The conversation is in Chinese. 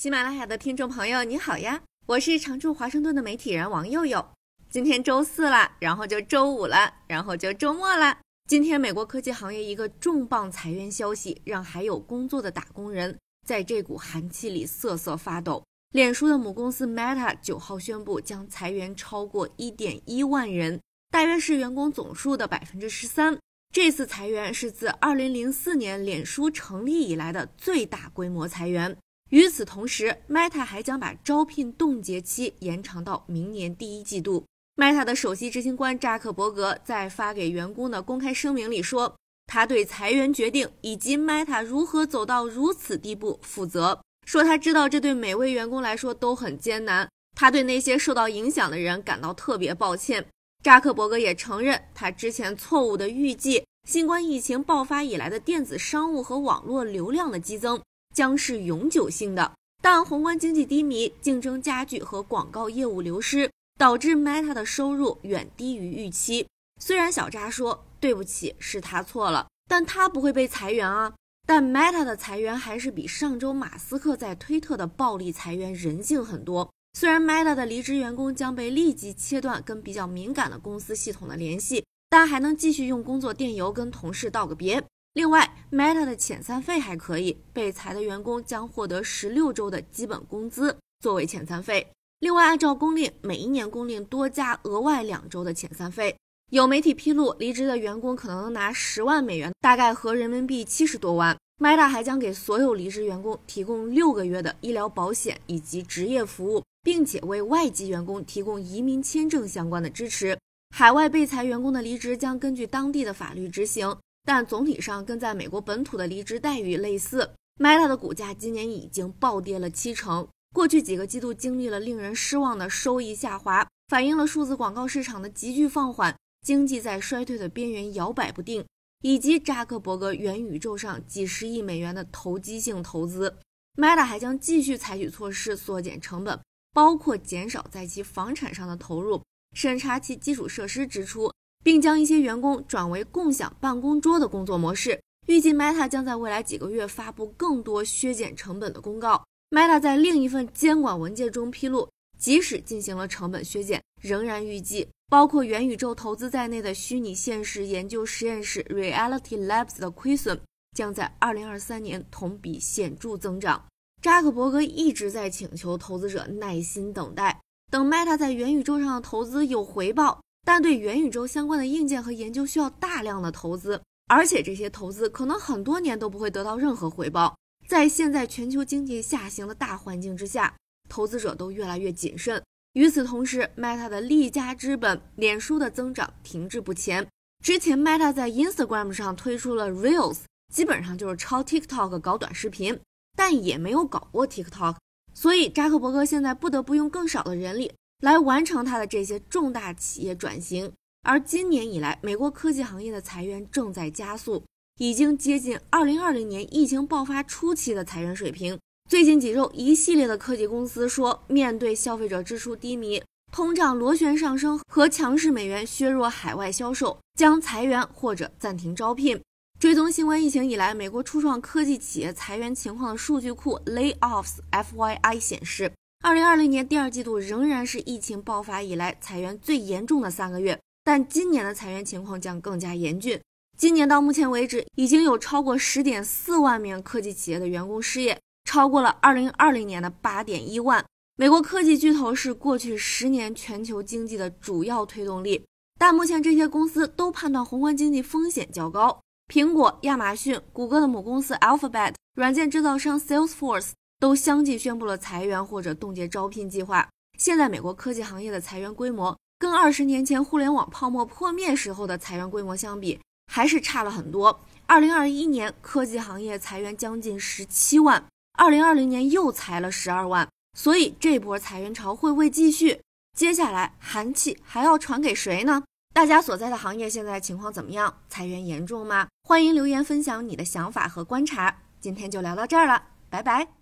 喜马拉雅的听众朋友，你好呀！我是常驻华盛顿的媒体人王佑佑。今天周四了，然后就周五了，然后就周末了。今天，美国科技行业一个重磅裁员消息，让还有工作的打工人在这股寒气里瑟瑟发抖。脸书的母公司 Meta 九号宣布将裁员超过一点一万人，大约是员工总数的百分之十三。这次裁员是自二零零四年脸书成立以来的最大规模裁员。与此同时，Meta 还将把招聘冻结期延长到明年第一季度。Meta 的首席执行官扎克伯格在发给员工的公开声明里说，他对裁员决定以及 Meta 如何走到如此地步负责，说他知道这对每位员工来说都很艰难，他对那些受到影响的人感到特别抱歉。扎克伯格也承认，他之前错误的预计新冠疫情爆发以来的电子商务和网络流量的激增。将是永久性的，但宏观经济低迷、竞争加剧和广告业务流失，导致 Meta 的收入远低于预期。虽然小扎说对不起是他错了，但他不会被裁员啊。但 Meta 的裁员还是比上周马斯克在推特的暴力裁员人性很多。虽然 Meta 的离职员工将被立即切断跟比较敏感的公司系统的联系，但还能继续用工作电邮跟同事道个别。另外，Meta 的遣散费还可以，被裁的员工将获得十六周的基本工资作为遣散费。另外，按照工龄，每一年工龄多加额外两周的遣散费。有媒体披露，离职的员工可能能拿十万美元，大概合人民币七十多万。Meta 还将给所有离职员工提供六个月的医疗保险以及职业服务，并且为外籍员工提供移民签证相关的支持。海外被裁员工的离职将根据当地的法律执行。但总体上跟在美国本土的离职待遇类似。Meta 的股价今年已经暴跌了七成，过去几个季度经历了令人失望的收益下滑，反映了数字广告市场的急剧放缓，经济在衰退的边缘摇摆不定，以及扎克伯格元宇宙上几十亿美元的投机性投资。Meta 还将继续采取措施缩减成本，包括减少在其房产上的投入，审查其基础设施支出。并将一些员工转为共享办公桌的工作模式。预计 Meta 将在未来几个月发布更多削减成本的公告。Meta 在另一份监管文件中披露，即使进行了成本削减，仍然预计包括元宇宙投资在内的虚拟现实研究实验室 Reality Labs 的亏损将在2023年同比显著增长。扎克伯格一直在请求投资者耐心等待，等 Meta 在元宇宙上的投资有回报。但对元宇宙相关的硬件和研究需要大量的投资，而且这些投资可能很多年都不会得到任何回报。在现在全球经济下行的大环境之下，投资者都越来越谨慎。与此同时，Meta 的利家之本、脸书的增长停滞不前。之前，Meta 在 Instagram 上推出了 Reels，基本上就是抄 TikTok 搞短视频，但也没有搞过 TikTok。所以，扎克伯格现在不得不用更少的人力。来完成它的这些重大企业转型，而今年以来，美国科技行业的裁员正在加速，已经接近2020年疫情爆发初期的裁员水平。最近几周，一系列的科技公司说，面对消费者支出低迷、通胀螺旋上升和强势美元削弱海外销售，将裁员或者暂停招聘。追踪新冠疫情以来，美国初创科技企业裁员情况的数据库 Layoffs FYI 显示。二零二零年第二季度仍然是疫情爆发以来裁员最严重的三个月，但今年的裁员情况将更加严峻。今年到目前为止，已经有超过十点四万名科技企业的员工失业，超过了二零二零年的八点一万。美国科技巨头是过去十年全球经济的主要推动力，但目前这些公司都判断宏观经济风险较高。苹果、亚马逊、谷歌的母公司 Alphabet、软件制造商 Salesforce。都相继宣布了裁员或者冻结招聘计划。现在美国科技行业的裁员规模，跟二十年前互联网泡沫破灭时候的裁员规模相比，还是差了很多。二零二一年科技行业裁员将近十七万，二零二零年又裁了十二万，所以这波裁员潮会不会继续？接下来寒气还要传给谁呢？大家所在的行业现在情况怎么样？裁员严重吗？欢迎留言分享你的想法和观察。今天就聊到这儿了，拜拜。